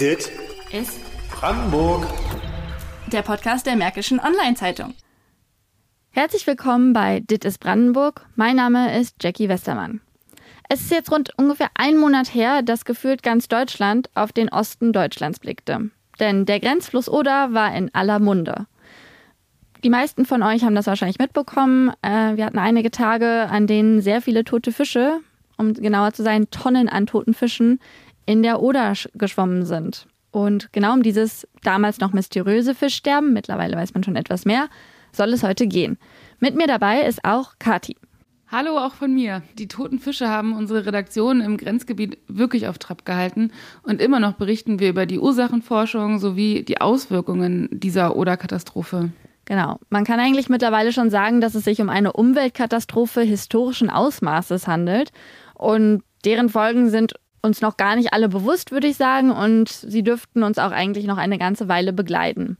Dit ist Brandenburg. der Podcast der Märkischen Online-Zeitung. Herzlich willkommen bei Dit ist Brandenburg. Mein Name ist Jackie Westermann. Es ist jetzt rund ungefähr ein Monat her, dass gefühlt ganz Deutschland auf den Osten Deutschlands blickte. Denn der Grenzfluss Oder war in aller Munde. Die meisten von euch haben das wahrscheinlich mitbekommen. Äh, wir hatten einige Tage, an denen sehr viele tote Fische, um genauer zu sein, Tonnen an toten Fischen, in der Oder sch- geschwommen sind. Und genau um dieses damals noch mysteriöse Fischsterben, mittlerweile weiß man schon etwas mehr, soll es heute gehen. Mit mir dabei ist auch Kati. Hallo auch von mir. Die toten Fische haben unsere Redaktion im Grenzgebiet wirklich auf Trab gehalten und immer noch berichten wir über die Ursachenforschung sowie die Auswirkungen dieser Oder-Katastrophe. Genau. Man kann eigentlich mittlerweile schon sagen, dass es sich um eine Umweltkatastrophe historischen Ausmaßes handelt. Und deren Folgen sind uns noch gar nicht alle bewusst, würde ich sagen. Und sie dürften uns auch eigentlich noch eine ganze Weile begleiten.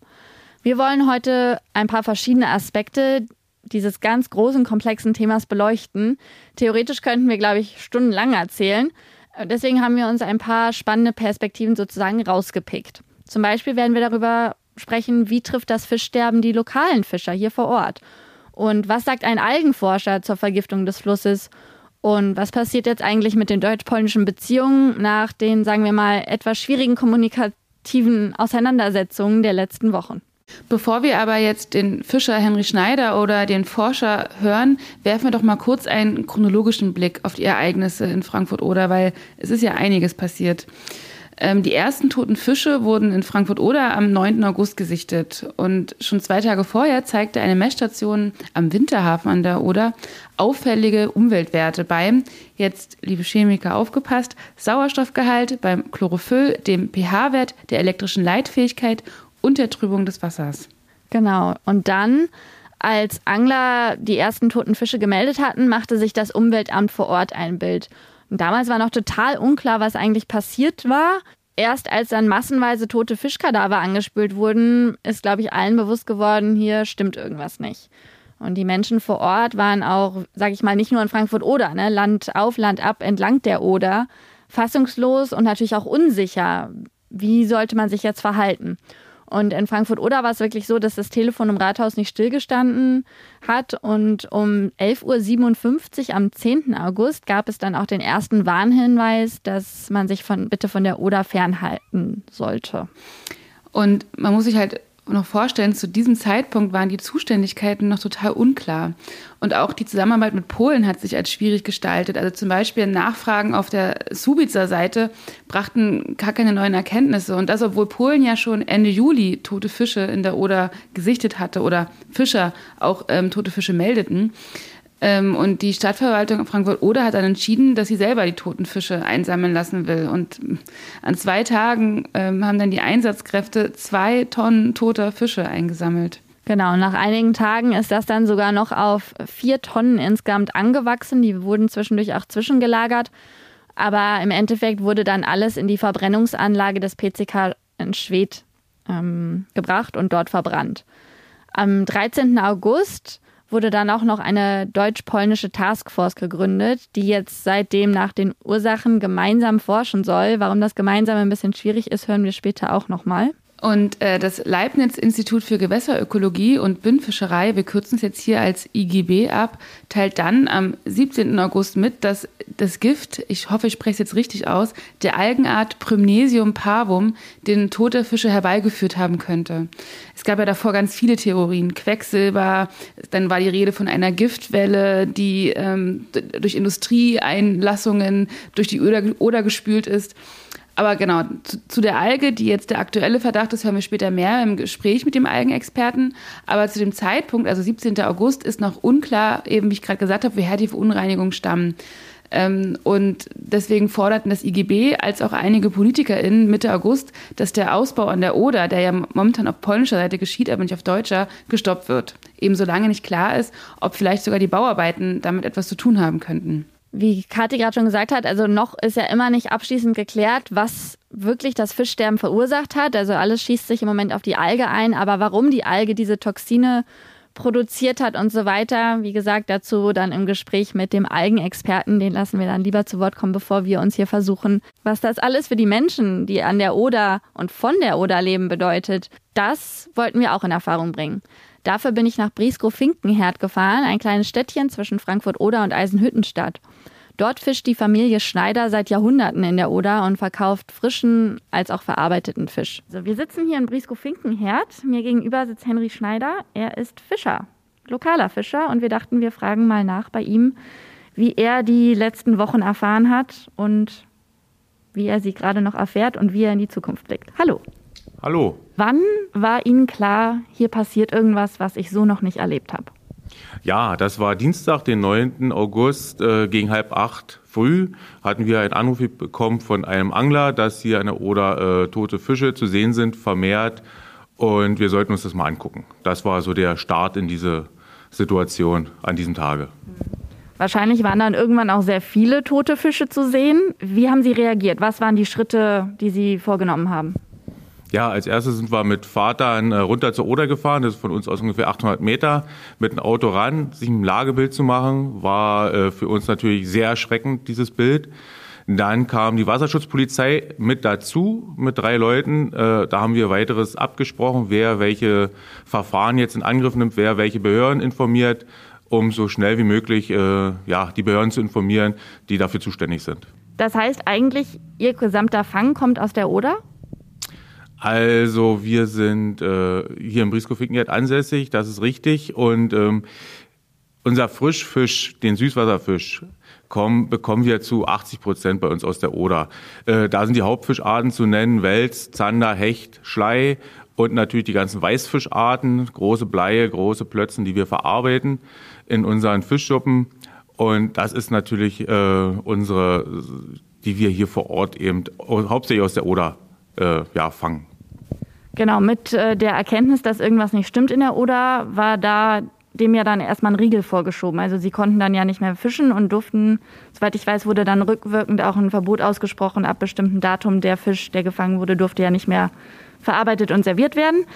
Wir wollen heute ein paar verschiedene Aspekte dieses ganz großen, komplexen Themas beleuchten. Theoretisch könnten wir, glaube ich, stundenlang erzählen. Deswegen haben wir uns ein paar spannende Perspektiven sozusagen rausgepickt. Zum Beispiel werden wir darüber sprechen, wie trifft das Fischsterben die lokalen Fischer hier vor Ort? Und was sagt ein Algenforscher zur Vergiftung des Flusses? Und was passiert jetzt eigentlich mit den deutsch-polnischen Beziehungen nach den, sagen wir mal, etwas schwierigen kommunikativen Auseinandersetzungen der letzten Wochen? Bevor wir aber jetzt den Fischer Henry Schneider oder den Forscher hören, werfen wir doch mal kurz einen chronologischen Blick auf die Ereignisse in Frankfurt-Oder, weil es ist ja einiges passiert. Ähm, die ersten toten Fische wurden in Frankfurt-Oder am 9. August gesichtet. Und schon zwei Tage vorher zeigte eine Messstation am Winterhafen an der Oder auffällige Umweltwerte beim, jetzt liebe Chemiker aufgepasst, Sauerstoffgehalt, beim Chlorophyll, dem pH-Wert, der elektrischen Leitfähigkeit und der Trübung des Wassers. Genau. Und dann, als Angler die ersten toten Fische gemeldet hatten, machte sich das Umweltamt vor Ort ein Bild. Und damals war noch total unklar, was eigentlich passiert war. Erst als dann massenweise tote Fischkadaver angespült wurden, ist, glaube ich, allen bewusst geworden, hier stimmt irgendwas nicht. Und die Menschen vor Ort waren auch, sage ich mal, nicht nur in Frankfurt-Oder, ne, Land auf, Land ab, entlang der Oder, fassungslos und natürlich auch unsicher. Wie sollte man sich jetzt verhalten? Und in Frankfurt-Oder war es wirklich so, dass das Telefon im Rathaus nicht stillgestanden hat. Und um 11.57 Uhr am 10. August gab es dann auch den ersten Warnhinweis, dass man sich von, bitte von der Oder fernhalten sollte. Und man muss sich halt noch vorstellen, zu diesem Zeitpunkt waren die Zuständigkeiten noch total unklar. Und auch die Zusammenarbeit mit Polen hat sich als schwierig gestaltet. Also zum Beispiel Nachfragen auf der Subica-Seite brachten gar keine neuen Erkenntnisse. Und das, obwohl Polen ja schon Ende Juli tote Fische in der Oder gesichtet hatte oder Fischer auch ähm, tote Fische meldeten. Ähm, und die Stadtverwaltung Frankfurt-Oder hat dann entschieden, dass sie selber die toten Fische einsammeln lassen will. Und an zwei Tagen ähm, haben dann die Einsatzkräfte zwei Tonnen toter Fische eingesammelt. Genau, nach einigen Tagen ist das dann sogar noch auf vier Tonnen insgesamt angewachsen. Die wurden zwischendurch auch zwischengelagert. Aber im Endeffekt wurde dann alles in die Verbrennungsanlage des PCK in Schwedt ähm, gebracht und dort verbrannt. Am 13. August wurde dann auch noch eine deutsch-polnische Taskforce gegründet, die jetzt seitdem nach den Ursachen gemeinsam forschen soll. Warum das gemeinsam ein bisschen schwierig ist, hören wir später auch nochmal. Und äh, das Leibniz-Institut für Gewässerökologie und Bündfischerei, wir kürzen es jetzt hier als IGB ab, teilt dann am 17. August mit, dass das Gift, ich hoffe, ich spreche es jetzt richtig aus, der Algenart Prymnesium parvum den Tod der Fische herbeigeführt haben könnte. Es gab ja davor ganz viele Theorien. Quecksilber, dann war die Rede von einer Giftwelle, die ähm, durch Industrieeinlassungen durch die Oder, Oder gespült ist. Aber genau, zu, zu, der Alge, die jetzt der aktuelle Verdacht ist, hören wir später mehr im Gespräch mit dem Algenexperten. Aber zu dem Zeitpunkt, also 17. August, ist noch unklar, eben wie ich gerade gesagt habe, woher die Verunreinigungen stammen. Ähm, und deswegen forderten das IGB als auch einige PolitikerInnen Mitte August, dass der Ausbau an der Oder, der ja momentan auf polnischer Seite geschieht, aber nicht auf deutscher, gestoppt wird. Eben solange nicht klar ist, ob vielleicht sogar die Bauarbeiten damit etwas zu tun haben könnten wie Kathi gerade schon gesagt hat, also noch ist ja immer nicht abschließend geklärt, was wirklich das Fischsterben verursacht hat. Also alles schießt sich im Moment auf die Alge ein, aber warum die Alge diese Toxine produziert hat und so weiter. Wie gesagt, dazu dann im Gespräch mit dem Algenexperten, den lassen wir dann lieber zu Wort kommen, bevor wir uns hier versuchen, was das alles für die Menschen, die an der Oder und von der Oder leben, bedeutet. Das wollten wir auch in Erfahrung bringen. Dafür bin ich nach Briesgrow-Finkenherd gefahren, ein kleines Städtchen zwischen Frankfurt-Oder und Eisenhüttenstadt. Dort fischt die Familie Schneider seit Jahrhunderten in der Oder und verkauft frischen als auch verarbeiteten Fisch. Also wir sitzen hier in Briesco-Finkenherd. Mir gegenüber sitzt Henry Schneider. Er ist Fischer, lokaler Fischer. Und wir dachten, wir fragen mal nach bei ihm, wie er die letzten Wochen erfahren hat und wie er sie gerade noch erfährt und wie er in die Zukunft blickt. Hallo. Hallo. Wann war Ihnen klar, hier passiert irgendwas, was ich so noch nicht erlebt habe? Ja, das war Dienstag, den 9. August äh, gegen halb acht früh hatten wir einen Anruf bekommen von einem Angler, dass hier eine Oder äh, tote Fische zu sehen sind, vermehrt. Und wir sollten uns das mal angucken. Das war so der Start in diese Situation an diesem Tage. Wahrscheinlich waren dann irgendwann auch sehr viele tote Fische zu sehen. Wie haben Sie reagiert? Was waren die Schritte, die Sie vorgenommen haben? Ja, als erstes sind wir mit Vater äh, runter zur Oder gefahren. Das ist von uns aus ungefähr 800 Meter. Mit dem Auto ran, sich ein Lagebild zu machen, war äh, für uns natürlich sehr erschreckend, dieses Bild. Dann kam die Wasserschutzpolizei mit dazu, mit drei Leuten. Äh, da haben wir weiteres abgesprochen, wer welche Verfahren jetzt in Angriff nimmt, wer welche Behörden informiert, um so schnell wie möglich ja, die Behörden zu informieren, die dafür zuständig sind. Das heißt eigentlich, Ihr gesamter Fang kommt aus der Oder? Also wir sind äh, hier im Briskow-Finkenherd ansässig, das ist richtig. Und ähm, unser Frischfisch, den Süßwasserfisch, kommen, bekommen wir zu 80 Prozent bei uns aus der Oder. Äh, da sind die Hauptfischarten zu nennen, Wels, Zander, Hecht, Schlei und natürlich die ganzen Weißfischarten, große Bleie, große Plötzen, die wir verarbeiten in unseren Fischschuppen. Und das ist natürlich äh, unsere, die wir hier vor Ort eben hauptsächlich aus der Oder äh, ja, fangen. Genau, mit äh, der Erkenntnis, dass irgendwas nicht stimmt in der Oder, war da dem ja dann erstmal ein Riegel vorgeschoben. Also sie konnten dann ja nicht mehr fischen und durften, soweit ich weiß, wurde dann rückwirkend auch ein Verbot ausgesprochen. Ab bestimmtem Datum der Fisch, der gefangen wurde, durfte ja nicht mehr verarbeitet und serviert werden.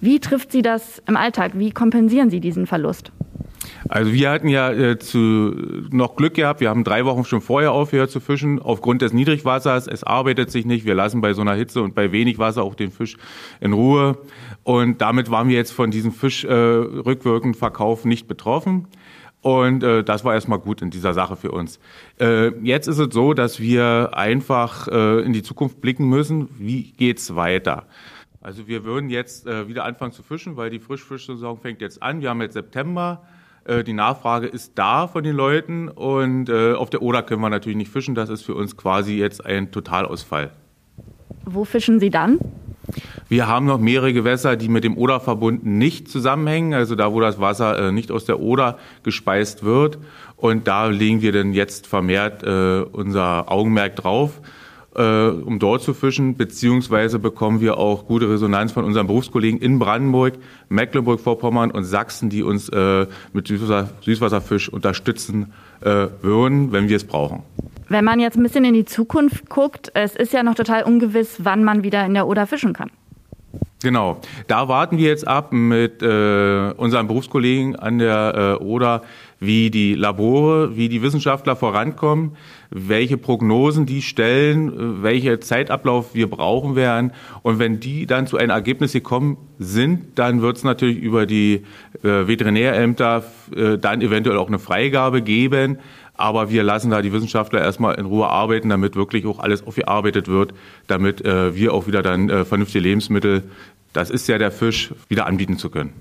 Wie trifft Sie das im Alltag? Wie kompensieren Sie diesen Verlust? Also wir hatten ja äh, zu, noch Glück gehabt. Wir haben drei Wochen schon vorher aufgehört zu fischen. Aufgrund des Niedrigwassers, es arbeitet sich nicht. Wir lassen bei so einer Hitze und bei wenig Wasser auch den Fisch in Ruhe. Und damit waren wir jetzt von diesem Fisch äh, rückwirkenden Verkauf nicht betroffen. Und äh, das war erstmal gut in dieser Sache für uns. Äh, jetzt ist es so, dass wir einfach äh, in die Zukunft blicken müssen. Wie geht's weiter? Also wir würden jetzt äh, wieder anfangen zu fischen, weil die Frischfischsaison fängt jetzt an. Wir haben jetzt September. Äh, die Nachfrage ist da von den Leuten und äh, auf der Oder können wir natürlich nicht fischen. Das ist für uns quasi jetzt ein Totalausfall. Wo fischen Sie dann? Wir haben noch mehrere Gewässer, die mit dem Oderverbund nicht zusammenhängen, also da, wo das Wasser äh, nicht aus der Oder gespeist wird. Und da legen wir dann jetzt vermehrt äh, unser Augenmerk drauf äh, um dort zu fischen, beziehungsweise bekommen wir auch gute Resonanz von unseren Berufskollegen in Brandenburg, Mecklenburg-Vorpommern und Sachsen, die uns äh, mit Süßwasser, Süßwasserfisch unterstützen äh, würden, wenn wir es brauchen. Wenn man jetzt ein bisschen in die Zukunft guckt, es ist ja noch total ungewiss, wann man wieder in der Oder fischen kann. Genau, da warten wir jetzt ab mit äh, unseren Berufskollegen an der äh, Oder, wie die Labore, wie die Wissenschaftler vorankommen, welche Prognosen die stellen, welcher Zeitablauf wir brauchen werden. Und wenn die dann zu einem Ergebnis gekommen sind, dann wird es natürlich über die äh, Veterinärämter äh, dann eventuell auch eine Freigabe geben. Aber wir lassen da die Wissenschaftler erstmal in Ruhe arbeiten, damit wirklich auch alles aufgearbeitet wird, damit äh, wir auch wieder dann äh, vernünftige Lebensmittel, das ist ja der Fisch, wieder anbieten zu können.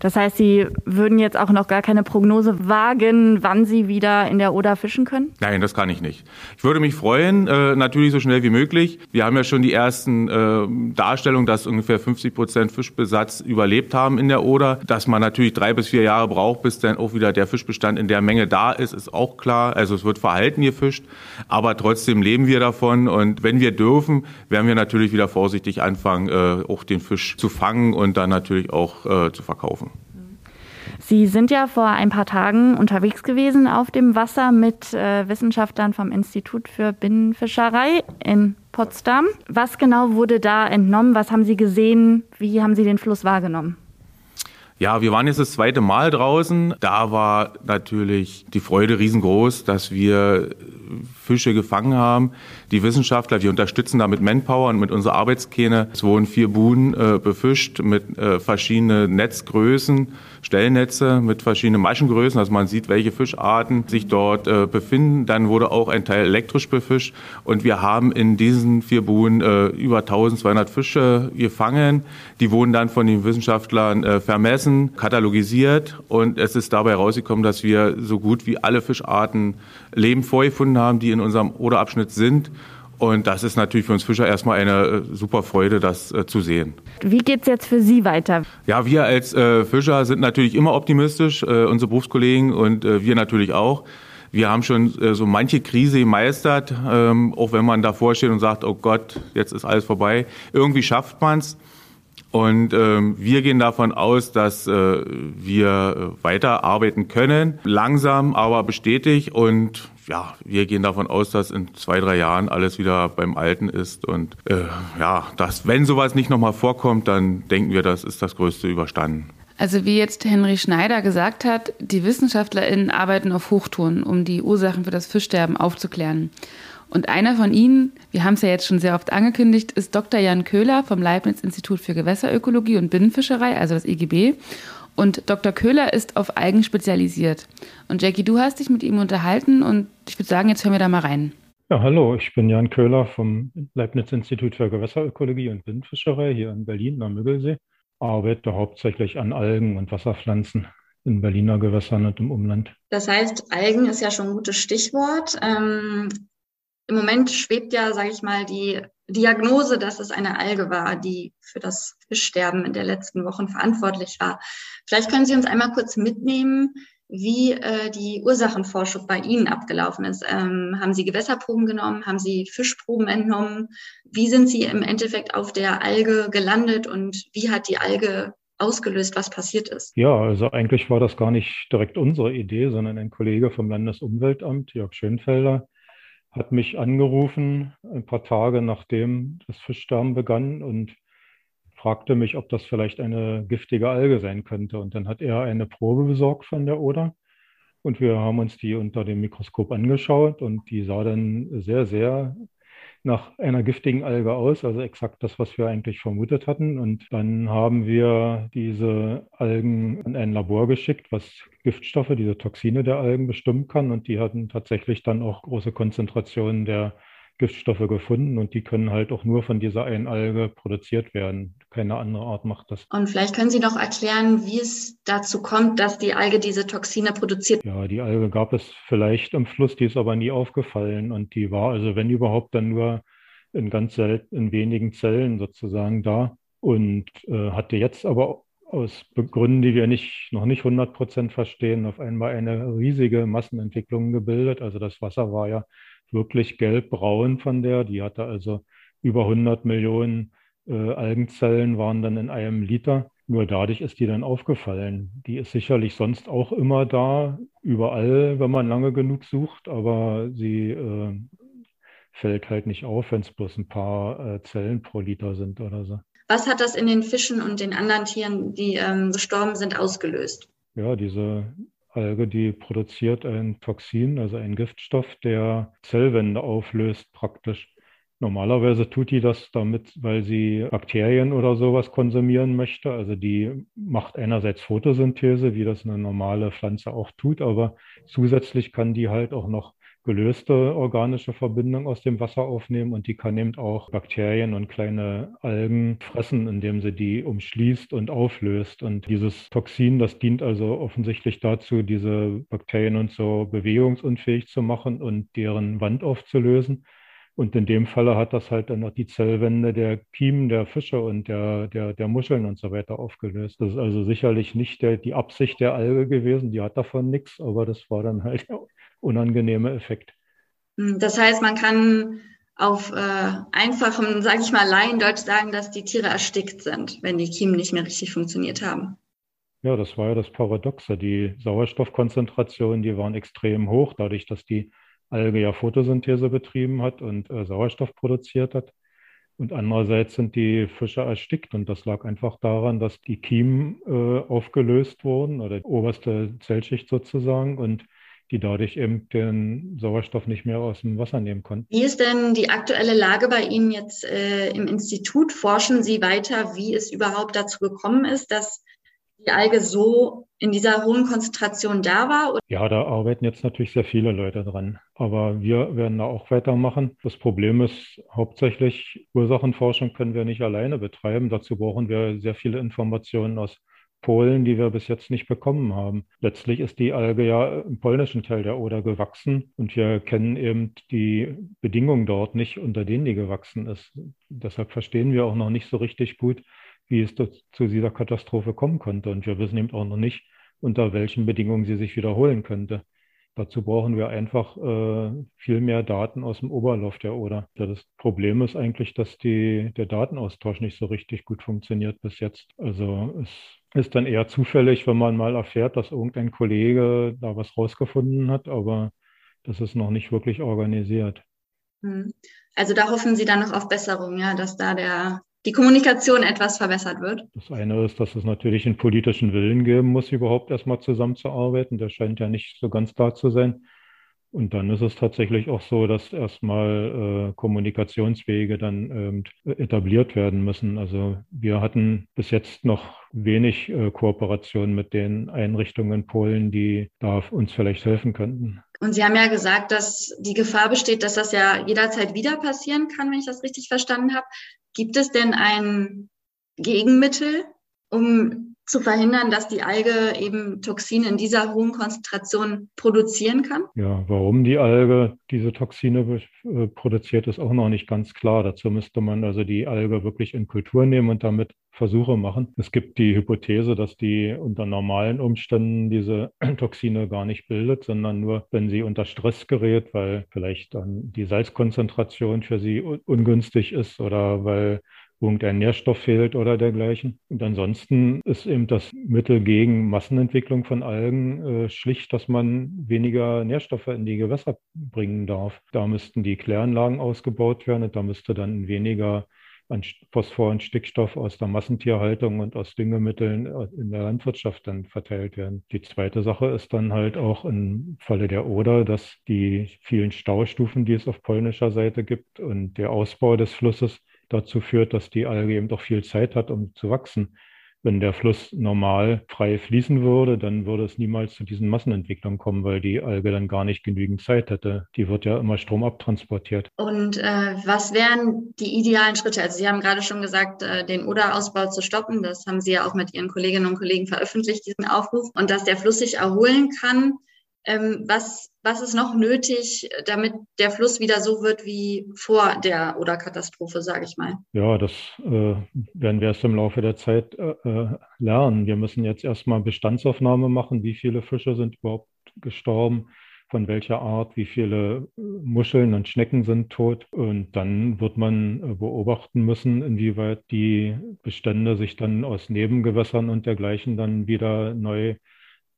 Das heißt, Sie würden jetzt auch noch gar keine Prognose wagen, wann Sie wieder in der Oder fischen können? Nein, das kann ich nicht. Ich würde mich freuen, äh, natürlich so schnell wie möglich. Wir haben ja schon die ersten äh, Darstellungen, dass ungefähr 50 Prozent Fischbesatz überlebt haben in der Oder. Dass man natürlich drei bis vier Jahre braucht, bis dann auch wieder der Fischbestand in der Menge da ist, ist auch klar. Also es wird verhalten gefischt, aber trotzdem leben wir davon. Und wenn wir dürfen, werden wir natürlich wieder vorsichtig anfangen, äh, auch den Fisch zu fangen und dann natürlich auch zu verkaufen. Sie sind ja vor ein paar Tagen unterwegs gewesen auf dem Wasser mit äh, Wissenschaftlern vom Institut für Binnenfischerei in Potsdam. Was genau wurde da entnommen? Was haben Sie gesehen? Wie haben Sie den Fluss wahrgenommen? Ja, wir waren jetzt das zweite Mal draußen. Da war natürlich die Freude riesengroß, dass wir Fische gefangen haben. Die Wissenschaftler, wir unterstützen da mit Manpower und mit unserer Arbeitskähne. Es wurden vier Buhnen äh, befischt mit äh, verschiedenen Netzgrößen, Stellnetze mit verschiedenen Maschengrößen, dass man sieht, welche Fischarten sich dort äh, befinden. Dann wurde auch ein Teil elektrisch befischt und wir haben in diesen vier Buhnen äh, über 1200 Fische gefangen. Die wurden dann von den Wissenschaftlern äh, vermessen, katalogisiert und es ist dabei herausgekommen, dass wir so gut wie alle Fischarten Leben vorgefunden haben, die in unserem Oderabschnitt sind. Und das ist natürlich für uns Fischer erstmal eine äh, super Freude, das äh, zu sehen. Wie geht es jetzt für Sie weiter? Ja, wir als äh, Fischer sind natürlich immer optimistisch, äh, unsere Berufskollegen und wir natürlich auch. Wir haben schon so manche Krise gemeistert, ähm, auch wenn man davor steht und sagt, oh Gott, jetzt ist alles vorbei. Irgendwie schafft man es. Und ähm, wir gehen davon aus, dass äh, wir weiter arbeiten können, langsam, aber bestätigt. Und ja, wir gehen davon aus, dass in zwei, drei Jahren alles wieder beim Alten ist. Und äh, ja, dass, wenn sowas nicht nochmal vorkommt, dann denken wir, das ist das Größte überstanden. Also wie jetzt Henry Schneider gesagt hat, die WissenschaftlerInnen arbeiten auf Hochtouren, um die Ursachen für das Fischsterben aufzuklären. Und einer von ihnen, wir haben es ja jetzt schon sehr oft angekündigt, ist Dr. Jan Köhler vom Leibniz-Institut für Gewässerökologie und Binnenfischerei, also das IGB. Und Dr. Köhler ist auf Algen spezialisiert. Und Jackie, du hast dich mit ihm unterhalten und ich würde sagen, jetzt hören wir da mal rein. Ja, hallo, ich bin Jan Köhler vom Leibniz-Institut für Gewässerökologie und Binnenfischerei hier in Berlin am Müggelsee. Arbeite hauptsächlich an Algen und Wasserpflanzen in Berliner Gewässern und im Umland. Das heißt, Algen ist ja schon ein gutes Stichwort. Ähm, im Moment schwebt ja, sage ich mal, die Diagnose, dass es eine Alge war, die für das Fischsterben in der letzten Wochen verantwortlich war. Vielleicht können Sie uns einmal kurz mitnehmen, wie äh, die Ursachenforschung bei Ihnen abgelaufen ist. Ähm, haben Sie Gewässerproben genommen? Haben Sie Fischproben entnommen? Wie sind Sie im Endeffekt auf der Alge gelandet und wie hat die Alge ausgelöst, was passiert ist? Ja, also eigentlich war das gar nicht direkt unsere Idee, sondern ein Kollege vom Landesumweltamt, Jörg Schönfelder, hat mich angerufen, ein paar Tage nachdem das Fischsterben begann und fragte mich, ob das vielleicht eine giftige Alge sein könnte. Und dann hat er eine Probe besorgt von der Oder. Und wir haben uns die unter dem Mikroskop angeschaut und die sah dann sehr, sehr nach einer giftigen Alge aus, also exakt das, was wir eigentlich vermutet hatten. Und dann haben wir diese Algen in ein Labor geschickt, was Giftstoffe, diese Toxine der Algen bestimmen kann. Und die hatten tatsächlich dann auch große Konzentrationen der Giftstoffe gefunden und die können halt auch nur von dieser einen Alge produziert werden. Keine andere Art macht das. Und vielleicht können Sie noch erklären, wie es dazu kommt, dass die Alge diese Toxine produziert. Ja, die Alge gab es vielleicht im Fluss, die ist aber nie aufgefallen und die war also, wenn überhaupt, dann nur in ganz selten, in wenigen Zellen sozusagen da und äh, hatte jetzt aber aus Gründen, die wir nicht, noch nicht 100 Prozent verstehen, auf einmal eine riesige Massenentwicklung gebildet. Also das Wasser war ja wirklich gelb-braun von der. Die hatte also über 100 Millionen äh, Algenzellen waren dann in einem Liter. Nur dadurch ist die dann aufgefallen. Die ist sicherlich sonst auch immer da, überall, wenn man lange genug sucht, aber sie äh, fällt halt nicht auf, wenn es bloß ein paar äh, Zellen pro Liter sind oder so. Was hat das in den Fischen und den anderen Tieren, die ähm, gestorben sind, ausgelöst? Ja, diese Alge, die produziert ein Toxin, also einen Giftstoff, der Zellwände auflöst praktisch. Normalerweise tut die das damit, weil sie Bakterien oder sowas konsumieren möchte. Also die macht einerseits Photosynthese, wie das eine normale Pflanze auch tut, aber zusätzlich kann die halt auch noch gelöste organische Verbindung aus dem Wasser aufnehmen und die kann eben auch Bakterien und kleine Algen fressen, indem sie die umschließt und auflöst. Und dieses Toxin, das dient also offensichtlich dazu, diese Bakterien und so bewegungsunfähig zu machen und deren Wand aufzulösen. Und in dem Falle hat das halt dann noch die Zellwände der Kiemen der Fische und der, der, der Muscheln und so weiter aufgelöst. Das ist also sicherlich nicht der, die Absicht der Alge gewesen, die hat davon nichts, aber das war dann halt unangenehme Effekt. Hm, das heißt, man kann auf äh, einfachem, sage ich mal, Laiendeutsch sagen, dass die Tiere erstickt sind, wenn die Kiemen nicht mehr richtig funktioniert haben. Ja, das war ja das Paradoxe. Die Sauerstoffkonzentrationen, die waren extrem hoch, dadurch, dass die Alge ja Photosynthese betrieben hat und äh, Sauerstoff produziert hat. Und andererseits sind die Fische erstickt. Und das lag einfach daran, dass die Kiemen äh, aufgelöst wurden oder die oberste Zellschicht sozusagen und die dadurch eben den Sauerstoff nicht mehr aus dem Wasser nehmen konnten. Wie ist denn die aktuelle Lage bei Ihnen jetzt äh, im Institut? Forschen Sie weiter, wie es überhaupt dazu gekommen ist, dass die Alge so in dieser hohen Konzentration da war? Ja, da arbeiten jetzt natürlich sehr viele Leute dran. Aber wir werden da auch weitermachen. Das Problem ist hauptsächlich, Ursachenforschung können wir nicht alleine betreiben. Dazu brauchen wir sehr viele Informationen aus Polen, die wir bis jetzt nicht bekommen haben. Letztlich ist die Alge ja im polnischen Teil der Oder gewachsen und wir kennen eben die Bedingungen dort nicht, unter denen die gewachsen ist. Deshalb verstehen wir auch noch nicht so richtig gut, wie es zu dieser Katastrophe kommen konnte. Und wir wissen eben auch noch nicht, unter welchen Bedingungen sie sich wiederholen könnte. Dazu brauchen wir einfach äh, viel mehr Daten aus dem Oberlauf der Oder. Das Problem ist eigentlich, dass die, der Datenaustausch nicht so richtig gut funktioniert bis jetzt. Also es ist dann eher zufällig, wenn man mal erfährt, dass irgendein Kollege da was rausgefunden hat, aber das ist noch nicht wirklich organisiert. Hm. Also da hoffen Sie dann noch auf Besserung, ja, dass da der, die Kommunikation etwas verbessert wird? Das eine ist, dass es natürlich einen politischen Willen geben muss, überhaupt erstmal zusammenzuarbeiten. Der scheint ja nicht so ganz da zu sein. Und dann ist es tatsächlich auch so, dass erstmal äh, Kommunikationswege dann ähm, etabliert werden müssen. Also wir hatten bis jetzt noch wenig äh, Kooperation mit den Einrichtungen in Polen, die da uns vielleicht helfen könnten. Und Sie haben ja gesagt, dass die Gefahr besteht, dass das ja jederzeit wieder passieren kann, wenn ich das richtig verstanden habe. Gibt es denn ein Gegenmittel, um zu verhindern, dass die Alge eben Toxine in dieser hohen Konzentration produzieren kann? Ja, warum die Alge diese Toxine äh, produziert, ist auch noch nicht ganz klar. Dazu müsste man also die Alge wirklich in Kultur nehmen und damit Versuche machen. Es gibt die Hypothese, dass die unter normalen Umständen diese Toxine gar nicht bildet, sondern nur, wenn sie unter Stress gerät, weil vielleicht dann die Salzkonzentration für sie ungünstig ist oder weil irgendein Nährstoff fehlt oder dergleichen. Und ansonsten ist eben das Mittel gegen Massenentwicklung von Algen äh, schlicht, dass man weniger Nährstoffe in die Gewässer bringen darf. Da müssten die Kläranlagen ausgebaut werden und da müsste dann weniger an Phosphor und Stickstoff aus der Massentierhaltung und aus Düngemitteln äh, in der Landwirtschaft dann verteilt werden. Die zweite Sache ist dann halt auch im Falle der Oder, dass die vielen Staustufen, die es auf polnischer Seite gibt und der Ausbau des Flusses dazu führt, dass die Alge eben doch viel Zeit hat, um zu wachsen. Wenn der Fluss normal frei fließen würde, dann würde es niemals zu diesen Massenentwicklungen kommen, weil die Alge dann gar nicht genügend Zeit hätte. Die wird ja immer Strom abtransportiert. Und äh, was wären die idealen Schritte? Also Sie haben gerade schon gesagt, äh, den Oder-Ausbau zu stoppen. Das haben Sie ja auch mit Ihren Kolleginnen und Kollegen veröffentlicht, diesen Aufruf. Und dass der Fluss sich erholen kann. Ähm, was, was ist noch nötig, damit der Fluss wieder so wird wie vor der Oder-Katastrophe, sage ich mal? Ja, das äh, werden wir erst im Laufe der Zeit äh, äh, lernen. Wir müssen jetzt erstmal Bestandsaufnahme machen, wie viele Fische sind überhaupt gestorben, von welcher Art, wie viele äh, Muscheln und Schnecken sind tot. Und dann wird man äh, beobachten müssen, inwieweit die Bestände sich dann aus Nebengewässern und dergleichen dann wieder neu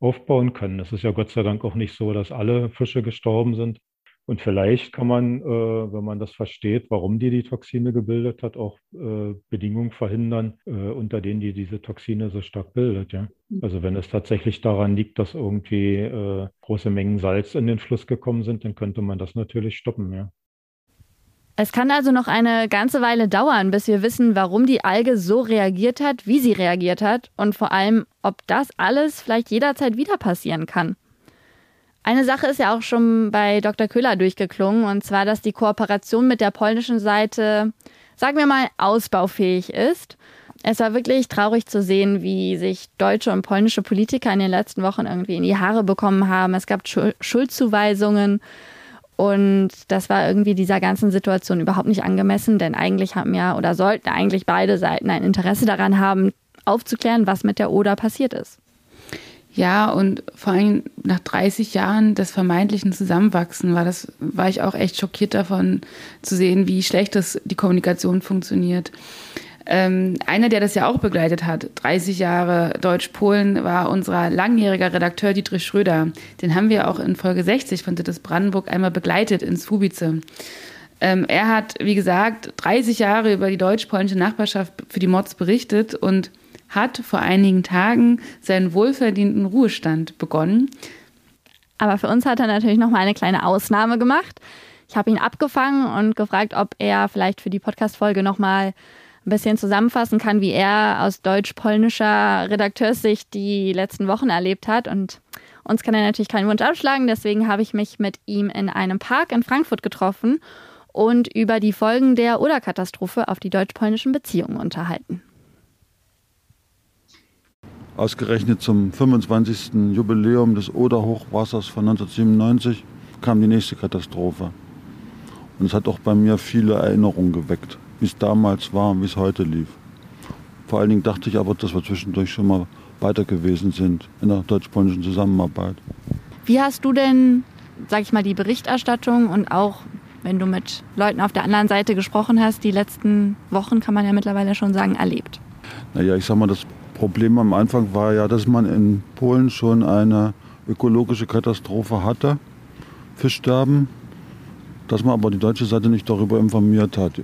aufbauen können. Es ist ja Gott sei Dank auch nicht so, dass alle Fische gestorben sind. Und vielleicht kann man, äh, wenn man das versteht, warum die die Toxine gebildet hat, auch äh, Bedingungen verhindern, äh, unter denen die diese Toxine so stark bildet. Ja? Also wenn es tatsächlich daran liegt, dass irgendwie große Mengen Salz in den Fluss gekommen sind, dann könnte man das natürlich stoppen. Ja? Es kann also noch eine ganze Weile dauern, bis wir wissen, warum die Alge so reagiert hat, wie sie reagiert hat und vor allem, ob das alles vielleicht jederzeit wieder passieren kann. Eine Sache ist ja auch schon bei Dr. Köhler durchgeklungen, und zwar, dass die Kooperation mit der polnischen Seite, sagen wir mal, ausbaufähig ist. Es war wirklich traurig zu sehen, wie sich deutsche und polnische Politiker in den letzten Wochen irgendwie in die Haare bekommen haben. Es gab Schuldzuweisungen und das war irgendwie dieser ganzen Situation überhaupt nicht angemessen, denn eigentlich haben ja oder sollten eigentlich beide Seiten ein Interesse daran haben, aufzuklären, was mit der Oder passiert ist. Ja, und vor allem nach 30 Jahren des vermeintlichen Zusammenwachsen war das, war ich auch echt schockiert davon zu sehen, wie schlecht das die Kommunikation funktioniert. Ähm, einer, der das ja auch begleitet hat, 30 Jahre Deutsch-Polen, war unser langjähriger Redakteur Dietrich Schröder. Den haben wir auch in Folge 60 von Dittes Brandenburg einmal begleitet in Subice. Ähm, er hat, wie gesagt, 30 Jahre über die deutsch-polnische Nachbarschaft für die Mods berichtet und hat vor einigen Tagen seinen wohlverdienten Ruhestand begonnen. Aber für uns hat er natürlich noch mal eine kleine Ausnahme gemacht. Ich habe ihn abgefangen und gefragt, ob er vielleicht für die Podcast-Folge noch mal ein bisschen zusammenfassen kann, wie er aus deutsch-polnischer Redakteurssicht die letzten Wochen erlebt hat. Und uns kann er natürlich keinen Wunsch abschlagen. Deswegen habe ich mich mit ihm in einem Park in Frankfurt getroffen und über die Folgen der Oder-Katastrophe auf die deutsch-polnischen Beziehungen unterhalten. Ausgerechnet zum 25. Jubiläum des Oder-Hochwassers von 1997 kam die nächste Katastrophe. Und es hat auch bei mir viele Erinnerungen geweckt, wie es damals war und wie es heute lief. Vor allen Dingen dachte ich aber, dass wir zwischendurch schon mal weiter gewesen sind in der deutsch-polnischen Zusammenarbeit. Wie hast du denn, sag ich mal, die Berichterstattung und auch wenn du mit Leuten auf der anderen Seite gesprochen hast, die letzten Wochen, kann man ja mittlerweile schon sagen, erlebt? Naja, ich sag mal, das Problem am Anfang war ja, dass man in Polen schon eine ökologische Katastrophe hatte, Fischsterben, dass man aber die deutsche Seite nicht darüber informiert hat,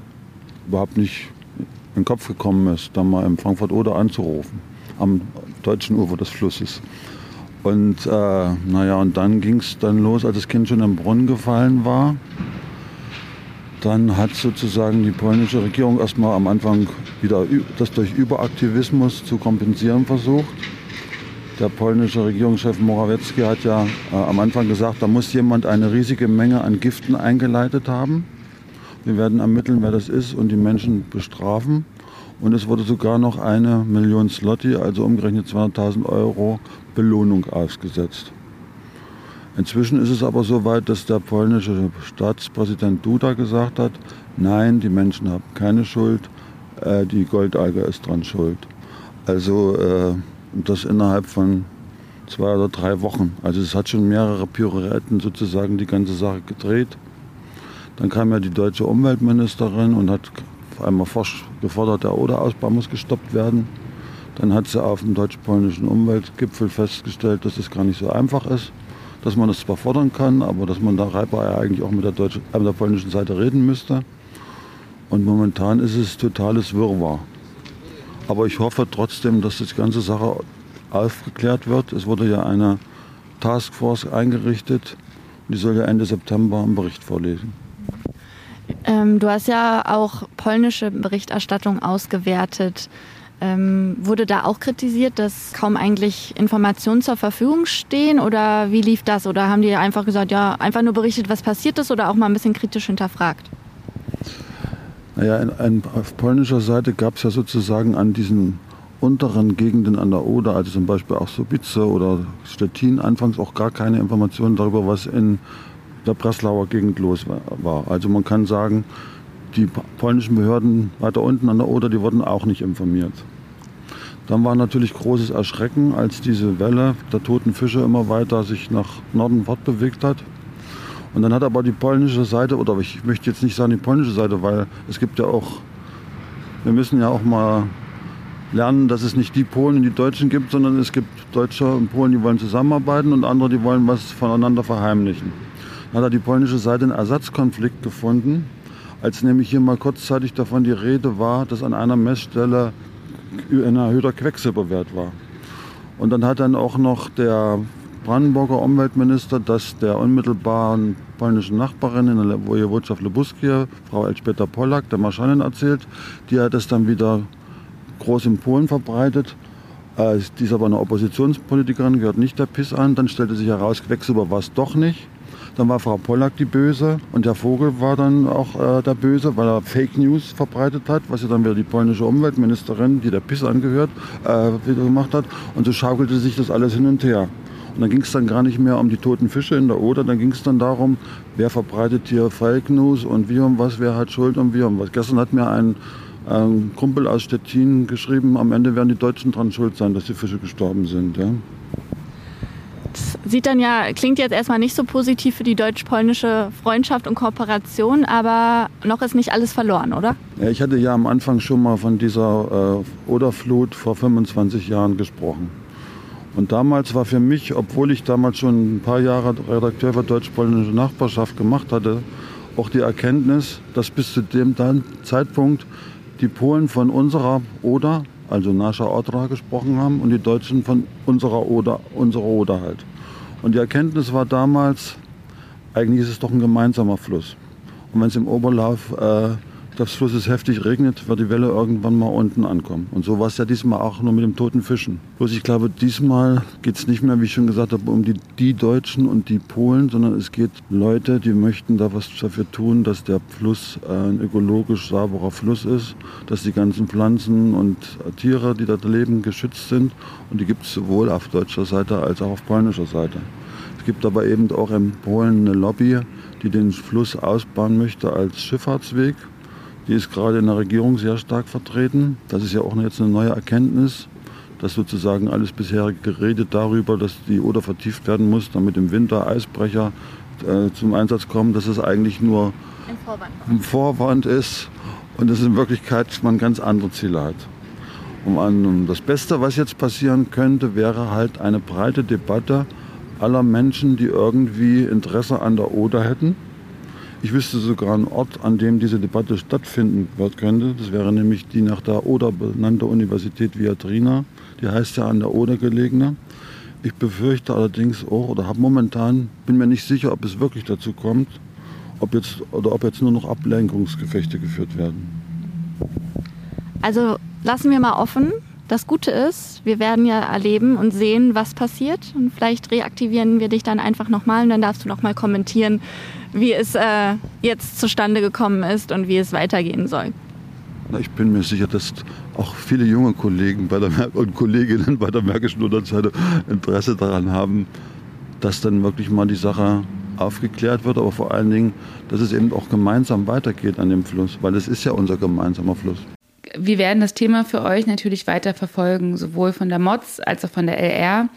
überhaupt nicht in den Kopf gekommen ist, da mal in Frankfurt oder anzurufen, am deutschen Ufer des Flusses. Und äh, naja, und dann ging es dann los, als das Kind schon im Brunnen gefallen war. Dann hat sozusagen die polnische Regierung erstmal am Anfang wieder das durch Überaktivismus zu kompensieren versucht. Der polnische Regierungschef Morawiecki hat ja äh, am Anfang gesagt, da muss jemand eine riesige Menge an Giften eingeleitet haben. Wir werden ermitteln, wer das ist und die Menschen bestrafen. Und es wurde sogar noch eine Million Slotti, also umgerechnet 200.000 Euro, Belohnung ausgesetzt. Inzwischen ist es aber so weit, dass der polnische Staatspräsident Duda gesagt hat, nein, die Menschen haben keine Schuld, äh, die Goldalge ist dran schuld. Also äh, das innerhalb von zwei oder drei Wochen. Also es hat schon mehrere Pirouetten sozusagen die ganze Sache gedreht. Dann kam ja die deutsche Umweltministerin und hat einmal forsch gefordert, der Oderausbau muss gestoppt werden. Dann hat sie auf dem deutsch-polnischen Umweltgipfel festgestellt, dass es gar nicht so einfach ist dass man das zwar fordern kann, aber dass man da ja eigentlich auch mit der, deutschen, äh, mit der polnischen Seite reden müsste. Und momentan ist es totales Wirrwarr. Aber ich hoffe trotzdem, dass die ganze Sache aufgeklärt wird. Es wurde ja eine Taskforce eingerichtet. Die soll ja Ende September einen Bericht vorlesen. Ähm, du hast ja auch polnische Berichterstattung ausgewertet. Ähm, wurde da auch kritisiert, dass kaum eigentlich Informationen zur Verfügung stehen oder wie lief das? Oder haben die einfach gesagt, ja, einfach nur berichtet, was passiert ist oder auch mal ein bisschen kritisch hinterfragt? Naja, in, in, auf polnischer Seite gab es ja sozusagen an diesen unteren Gegenden an der Oder, also zum Beispiel auch Sobice oder Stettin, anfangs auch gar keine Informationen darüber, was in der Breslauer Gegend los war. Also man kann sagen, die polnischen Behörden weiter unten an der Oder, die wurden auch nicht informiert. Dann war natürlich großes Erschrecken, als diese Welle der toten Fische immer weiter sich nach Norden fortbewegt hat. Und dann hat aber die polnische Seite, oder ich möchte jetzt nicht sagen die polnische Seite, weil es gibt ja auch, wir müssen ja auch mal lernen, dass es nicht die Polen und die Deutschen gibt, sondern es gibt Deutsche und Polen, die wollen zusammenarbeiten und andere, die wollen was voneinander verheimlichen. Hat die polnische Seite einen Ersatzkonflikt gefunden, als nämlich hier mal kurzzeitig davon die Rede war, dass an einer Messstelle ein erhöhter Quecksilberwert war. Und dann hat dann auch noch der Brandenburger Umweltminister das der unmittelbaren polnischen Nachbarin in der Wojewodschaft Lubuskie, Frau Elżbieta Pollack, der Marschanin erzählt. Die hat es dann wieder groß in Polen verbreitet. Äh, die ist aber eine Oppositionspolitikerin, gehört nicht der PIS an. Dann stellte sich heraus, Quecksilber war es doch nicht. Dann war Frau Pollack die Böse und der Vogel war dann auch äh, der Böse, weil er Fake News verbreitet hat, was ja dann wieder die polnische Umweltministerin, die der PIS angehört, äh, wieder gemacht hat. Und so schaukelte sich das alles hin und her. Und dann ging es dann gar nicht mehr um die toten Fische in der Oder, dann ging es dann darum, wer verbreitet hier Fake News und wie und was, wer hat Schuld und wie und was. Gestern hat mir ein, ein Kumpel aus Stettin geschrieben, am Ende werden die Deutschen dran schuld sein, dass die Fische gestorben sind. Ja sieht dann ja, klingt jetzt erstmal nicht so positiv für die deutsch-polnische Freundschaft und Kooperation, aber noch ist nicht alles verloren, oder? Ja, ich hatte ja am Anfang schon mal von dieser äh, Oderflut vor 25 Jahren gesprochen. Und damals war für mich, obwohl ich damals schon ein paar Jahre Redakteur für deutsch-polnische Nachbarschaft gemacht hatte, auch die Erkenntnis, dass bis zu dem Zeitpunkt die Polen von unserer Oder, also Nascha Odra, gesprochen haben und die Deutschen von unserer Oder, unserer Oder halt. Und die Erkenntnis war damals, eigentlich ist es doch ein gemeinsamer Fluss. Und wenn es im Oberlauf äh, des Flusses heftig regnet, wird die Welle irgendwann mal unten ankommen. Und so war es ja diesmal auch nur mit dem toten Fischen. Bloß ich glaube, diesmal geht es nicht mehr, wie ich schon gesagt habe, um die, die Deutschen und die Polen, sondern es geht Leute, die möchten da was dafür tun, dass der Fluss ein ökologisch sauberer Fluss ist, dass die ganzen Pflanzen und Tiere, die dort leben, geschützt sind. Und die gibt es sowohl auf deutscher Seite als auch auf polnischer Seite. Es gibt aber eben auch in Polen eine Lobby, die den Fluss ausbauen möchte als Schifffahrtsweg. Die ist gerade in der Regierung sehr stark vertreten. Das ist ja auch jetzt eine neue Erkenntnis, dass sozusagen alles bisherige geredet darüber, dass die Oder vertieft werden muss, damit im Winter Eisbrecher äh, zum Einsatz kommen, dass es eigentlich nur ein Vorwand. ein Vorwand ist und dass in Wirklichkeit man ganz andere Ziele hat. Um das Beste, was jetzt passieren könnte, wäre halt eine breite Debatte aller Menschen, die irgendwie Interesse an der Oder hätten ich wüsste sogar einen Ort, an dem diese Debatte stattfinden könnte. Das wäre nämlich die nach der Oder benannte Universität Viadrina. Die heißt ja an der Oder gelegene. Ich befürchte allerdings auch oder habe momentan, bin mir nicht sicher, ob es wirklich dazu kommt, ob jetzt oder ob jetzt nur noch Ablenkungsgefechte geführt werden. Also lassen wir mal offen. Das Gute ist, wir werden ja erleben und sehen, was passiert. Und vielleicht reaktivieren wir dich dann einfach nochmal und dann darfst du nochmal kommentieren, wie es äh, jetzt zustande gekommen ist und wie es weitergehen soll. Ich bin mir sicher, dass auch viele junge Kollegen bei der und Kolleginnen bei der Märkischen Unterseite Interesse daran haben, dass dann wirklich mal die Sache aufgeklärt wird, aber vor allen Dingen, dass es eben auch gemeinsam weitergeht an dem Fluss, weil es ist ja unser gemeinsamer Fluss. Wir werden das Thema für euch natürlich weiter verfolgen, sowohl von der MOTS als auch von der LR.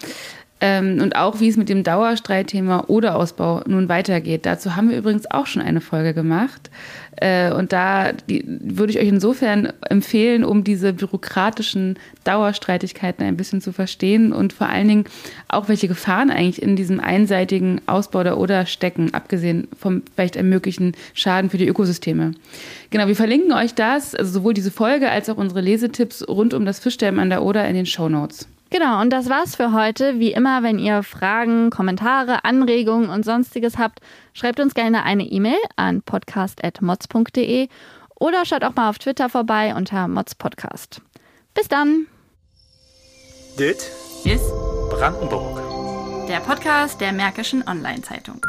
Ähm, und auch wie es mit dem Dauerstreitthema oder Ausbau nun weitergeht. Dazu haben wir übrigens auch schon eine Folge gemacht. Äh, und da würde ich euch insofern empfehlen, um diese bürokratischen Dauerstreitigkeiten ein bisschen zu verstehen und vor allen Dingen auch, welche Gefahren eigentlich in diesem einseitigen Ausbau der Oder stecken, abgesehen vom vielleicht einem möglichen Schaden für die Ökosysteme. Genau, wir verlinken euch das, also sowohl diese Folge als auch unsere Lesetipps rund um das Fischsterben an der Oder in den Show Notes. Genau, und das war's für heute. Wie immer, wenn ihr Fragen, Kommentare, Anregungen und sonstiges habt, schreibt uns gerne eine E-Mail an podcast.mods.de oder schaut auch mal auf Twitter vorbei unter modspodcast. Bis dann! Dit ist Brandenburg. Der Podcast der Märkischen Online-Zeitung.